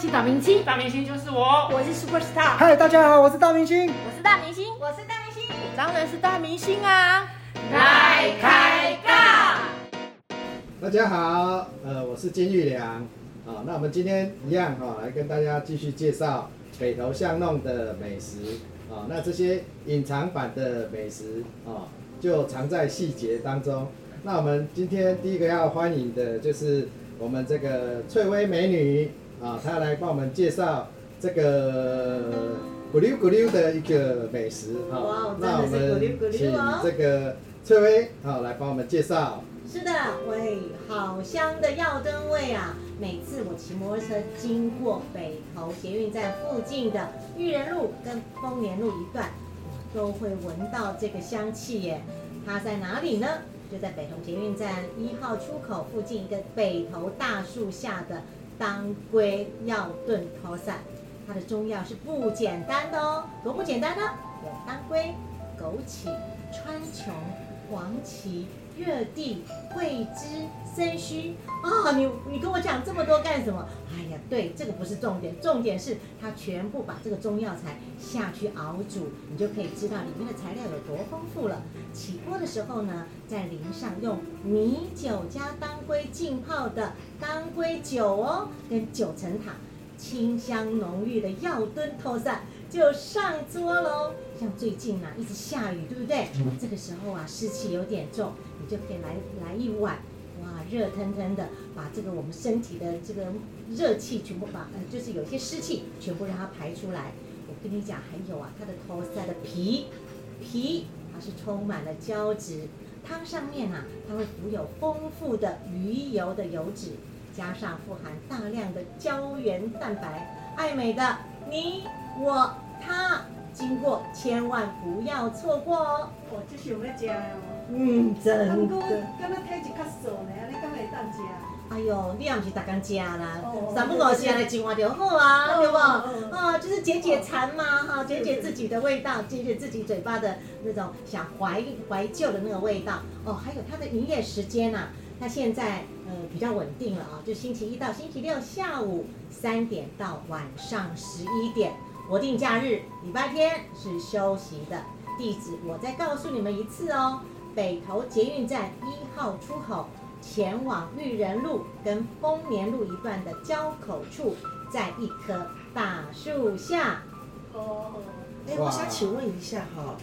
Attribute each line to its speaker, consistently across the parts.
Speaker 1: 是大明星，
Speaker 2: 大明星就是我，
Speaker 1: 我是 super star，
Speaker 3: 嗨，大家好，我是大明星。
Speaker 4: 我是大明星，
Speaker 5: 我是大明星，我
Speaker 4: 当然是大明星啊！
Speaker 1: 来开杠。
Speaker 3: 大家好，呃，我是金玉良。啊，那我们今天一样哈、来跟大家继续介绍北投巷弄的美食。啊，那这些隐藏版的美食啊，就藏在细节当中。那我们今天第一个要欢迎的就是我们这个翠微美女啊，他来帮我们介绍这个咕溜咕溜的一个美食啊。
Speaker 5: 哇
Speaker 3: 那我
Speaker 5: 真的是咕溜咕溜
Speaker 3: 们请
Speaker 5: 哦
Speaker 3: 这个翠微啊来帮我们介绍。
Speaker 5: 是的，喂，好香的耀灯味啊！每次我骑摩托车经过北投捷运站附近的裕仁路跟丰年路一段，我都会闻到这个香气耶。它在哪里呢？就在北投捷运站一号出口附近一个北投大树下的当归药炖头散。它的中药是不简单的哦，多不简单呢？有当归、枸杞、川穹、黄芪、热地、桂枝、生须啊！你你跟我讲这么多干什么？哎呀，对，这个不是重点，重点是它全部把这个中药材下去熬煮，你就可以知道里面的材料有多丰富了。起锅的时候呢，再淋上用米酒加当归浸泡的当归酒哦，跟九层塔，清香浓郁的药炖透散就上桌喽。像最近啊，一直下雨，对不对？这个时候啊，湿气有点重，你就可以来来一碗，哇，热腾腾的，把这个我们身体的这个热气全部把，呃，就是有些湿气全部让它排出来。我跟你讲，还有啊，它的头塞的皮，皮它是充满了胶质，汤上面啊，它会浮有丰富的鱼油的油脂，加上富含大量的胶原蛋白，爱美的你我他，经过千万不要错过哦。
Speaker 6: 哦，这是有要食的哦。
Speaker 5: 嗯，真
Speaker 6: 不过，
Speaker 5: 的。
Speaker 6: 敢若体质较素呢，安尼敢会当食？
Speaker 5: 哎呦，你也不是逐工食啦
Speaker 6: 哦，
Speaker 5: 三不五时来一碗就好啊，对不？
Speaker 6: 哦
Speaker 5: 啊，就是解解馋嘛，哈，解解自己的味道，解解自己嘴巴的那种想怀怀旧的那个味道。哦，还有它的营业时间呐、它现在呃比较稳定了啊，就星期一到星期六下午三点到晚上十一点，国定假日礼拜天是休息的。地址我再告诉你们一次哦，北投捷运站一号出口。前往育人路跟丰年路一段的交口处，在一棵大树下。
Speaker 6: 哦，
Speaker 7: 哎，我想请问一下哈，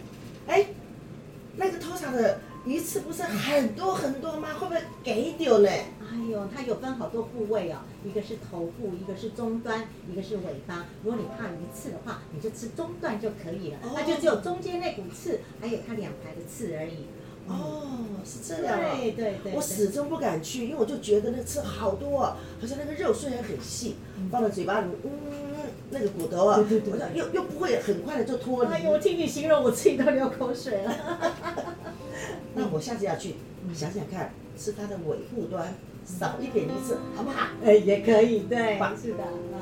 Speaker 7: 哎，那个偷茶的鱼刺不是很多很多吗？会不会给丢呢？
Speaker 5: 哎呦，它有分好多部位哦，一个是头部，一个是中端，一个是尾巴。如果你怕鱼刺的话，你就吃中段就可以了，
Speaker 7: 哦
Speaker 5: 那就只有中间那股刺，还有它两排的刺而已。
Speaker 7: 哦，是这样啊。
Speaker 5: 对对对，
Speaker 7: 我始终不敢去，因为我就觉得那个刺好多啊，好像那个肉虽然很细，放到嘴巴里，嗯，那个骨头啊，
Speaker 5: 对对对
Speaker 7: 好像又又不会很快的就脱离。
Speaker 5: 哎呦，我听你形容，我自己都流口水了。
Speaker 7: 那我下次要去想想看，吃它的尾部端，少一点鱼刺，好不好？
Speaker 5: 哎，也可以，对
Speaker 7: 棒，
Speaker 5: 是的，嗯。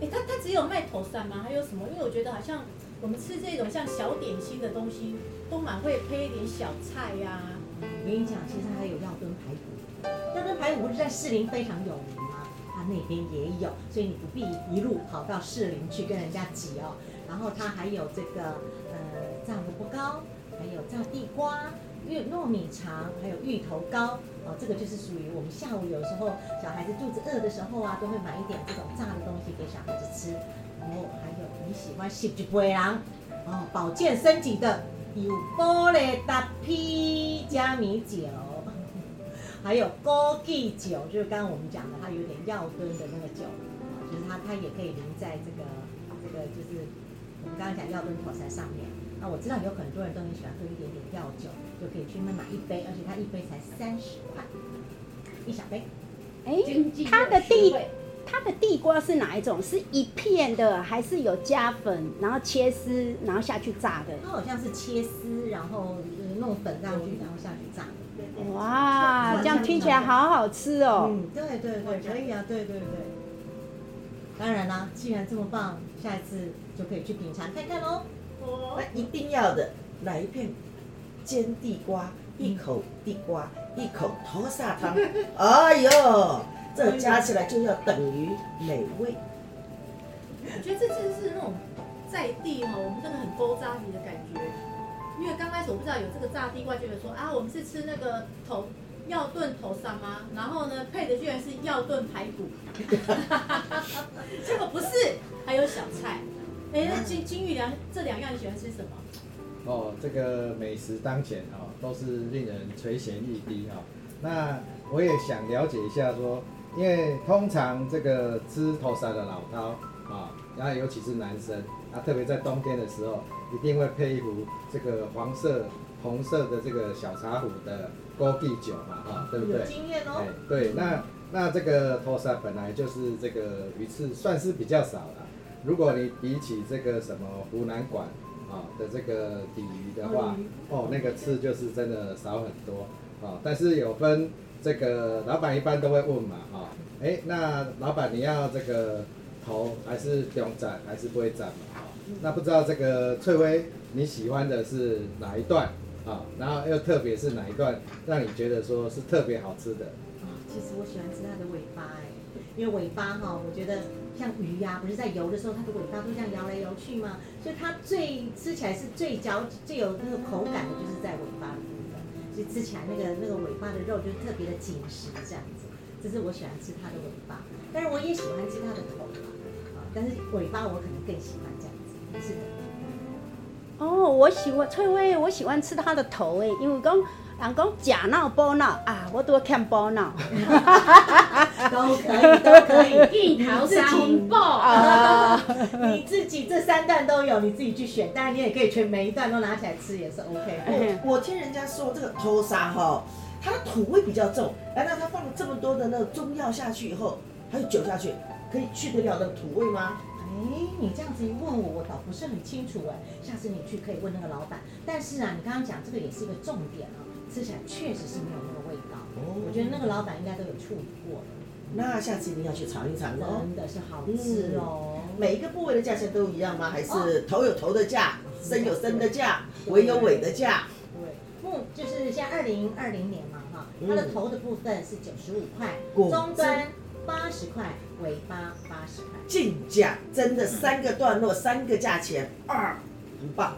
Speaker 4: 哎，它它只有卖头蒜吗？还有什么？因为我觉得好像我们吃这种像小点心的东西，都蛮会配一点小菜呀、
Speaker 5: 我跟你讲，其实还有药炖排骨，药炖排骨不是在士林非常有名吗？它那边也有，所以你不必一路跑到士林去跟人家挤哦。然后它还有这个呃炸萝卜糕，还有炸地瓜、玉糯米肠，还有芋头糕哦。这个就是属于我们下午有时候小孩子肚子饿的时候啊，都会买一点这种炸的东西给小孩子吃。然后还有你喜欢食一杯人哦，保健升级的有玻璃达啤加米酒，还有枸杞酒，就是刚刚我们讲的，它有点药炖的那个酒，啊，就是它它也可以淋在这个这个就是我们刚刚讲药炖口餐上面。那我知道有很多人都很喜欢喝一点点药酒，就可以去那买一杯，而且它一杯才三十块，一小杯。
Speaker 1: 它的地它的地瓜是哪一种？是一片的，还是有加粉，然后切丝，然后下去炸的？
Speaker 5: 它好像是切丝，然后呃弄粉上去，然后下去炸的。
Speaker 1: 哇，这样听起来好好吃哦！
Speaker 5: 嗯，对对对，可以啊，对对对。当然啦，既然这么棒，下一次就可以去品尝看看喽。
Speaker 6: 哦
Speaker 7: 那一定要的，来一片煎地瓜，一口地瓜，一口头沙汤。哎呦，这加起来就要等于美味。
Speaker 4: 我觉得这真的是那种在地哈，我们真的很勾扎皮的感觉。因为刚开始我不知道有这个炸地瓜，觉得说啊，我们是吃那个头药炖头沙吗？然后呢，配的居然是药炖排骨，结 果不是，还有小菜。哎，那金金玉良这两样你喜欢吃什么？
Speaker 3: 哦，这个美食当前哦，都是令人垂涎欲滴哈、那我也想了解一下说，因为通常这个吃头沙的老饕啊，然后尤其是男生，啊，特别在冬天的时候，一定会配一壶这个黄色、红色的这个小茶壶的枸杞酒嘛，哈、对不对
Speaker 5: 有？经验哦
Speaker 3: 哎，，对，那那这个头沙本来就是这个鱼翅算是比较少啦。如果你比起这个什么湖南馆啊的这个鲤鱼的话，哦，那个刺就是真的少很多啊。但是有分这个老板一般都会问嘛，啊，哎，那老板你要这个头还是中斩还是不会斩那不知道这个翠微你喜欢的是哪一段啊？然后又特别是哪一段让你觉得说是特别好吃的？
Speaker 5: 啊，其实我喜欢吃它的尾巴哎，因为尾巴哈，我觉得像鱼呀、不是在游的时候，它的尾巴都这样摇来摇去嘛，所以它最吃起来是最嚼、最有那个口感的，就是在尾巴的部分，所以吃起来那个那个尾巴的肉就特别的紧实这样子，这是我喜欢吃它的尾巴，但是我也喜欢吃它的头，啊，但是尾巴我可能更喜欢这样子，是的。
Speaker 1: 哦，我喜欢翠微，我喜欢吃它的头诶，因为讲人讲假闹包闹啊，我都看包闹
Speaker 5: 都可以，都可以。
Speaker 4: 樱桃沙红爆
Speaker 1: 啊。
Speaker 5: 你自己这三段都有，你自己去选。当然，你也可以全每一段都拿起来吃，也是 OK。
Speaker 7: 我我听人家说这个头沙哈，它的土味比较重，难道它放了这么多的那个中药下去以后，还有酒下去，可以去得了那个土味吗？
Speaker 5: 哎，你这样子一问我，我倒不是很清楚哎。下次你去可以问那个老板。但是啊，你刚刚讲这个也是一个重点啊，吃起来确实是没有那个味道。
Speaker 7: 哦
Speaker 5: 我觉得那个老板应该都有处理过的，
Speaker 7: 那下次一定要去尝一尝哦。
Speaker 5: 真的是好吃哦。
Speaker 7: 每一个部位的价钱都一样吗？还是头有头的价，身有身的价，尾有尾的价？
Speaker 5: 对，目就是像二零二零年嘛哈，它的头的部分是九十五块，
Speaker 7: 果
Speaker 5: 终端八十块，尾巴八十块。
Speaker 7: 进价真的三个段落，三个价钱，二，很棒。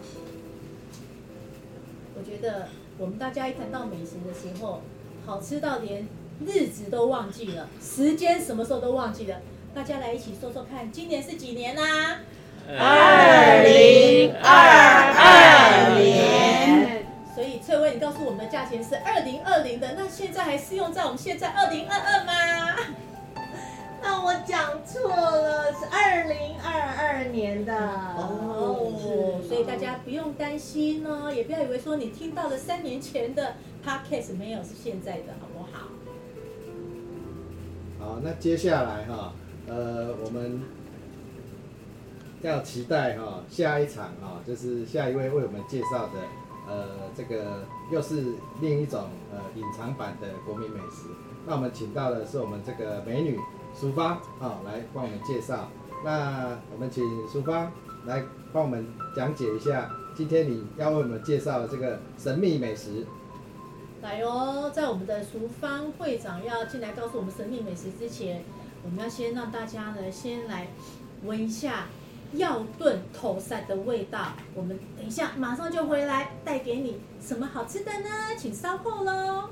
Speaker 4: 我觉得我们大家一谈到美食的时候，好吃到连日子都忘记了，时间什么时候都忘记了。大家来一起说说看，今年是几年啊？
Speaker 7: 二零二二年，
Speaker 4: 所以翠薇，你告诉我们的价钱是二零二零的，那现在还适用在我们现在二零二二吗？
Speaker 5: 那我讲错了，是二零二二年的
Speaker 4: 哦，所以大家不用担心哦，也不要以为说你听到了三年前的 podcast 没有是现在的，好不好？
Speaker 3: 好，那接下来哈，呃，我们要期待哈下一场哈，就是下一位为我们介绍的，呃，这个又是另一种呃隐藏版的国民美食。那我们请到的是我们这个美女淑芳啊，来帮我们介绍。那我们请淑芳来帮我们讲解一下，今天你要为我们介绍的这个神秘美食。
Speaker 4: 来哦，在我们的淑芳会长要进来告诉我们神秘美食之前，我们要先让大家呢先来闻一下药炖头鳝的味道。我们等一下马上就回来带给你什么好吃的呢？请稍后喽。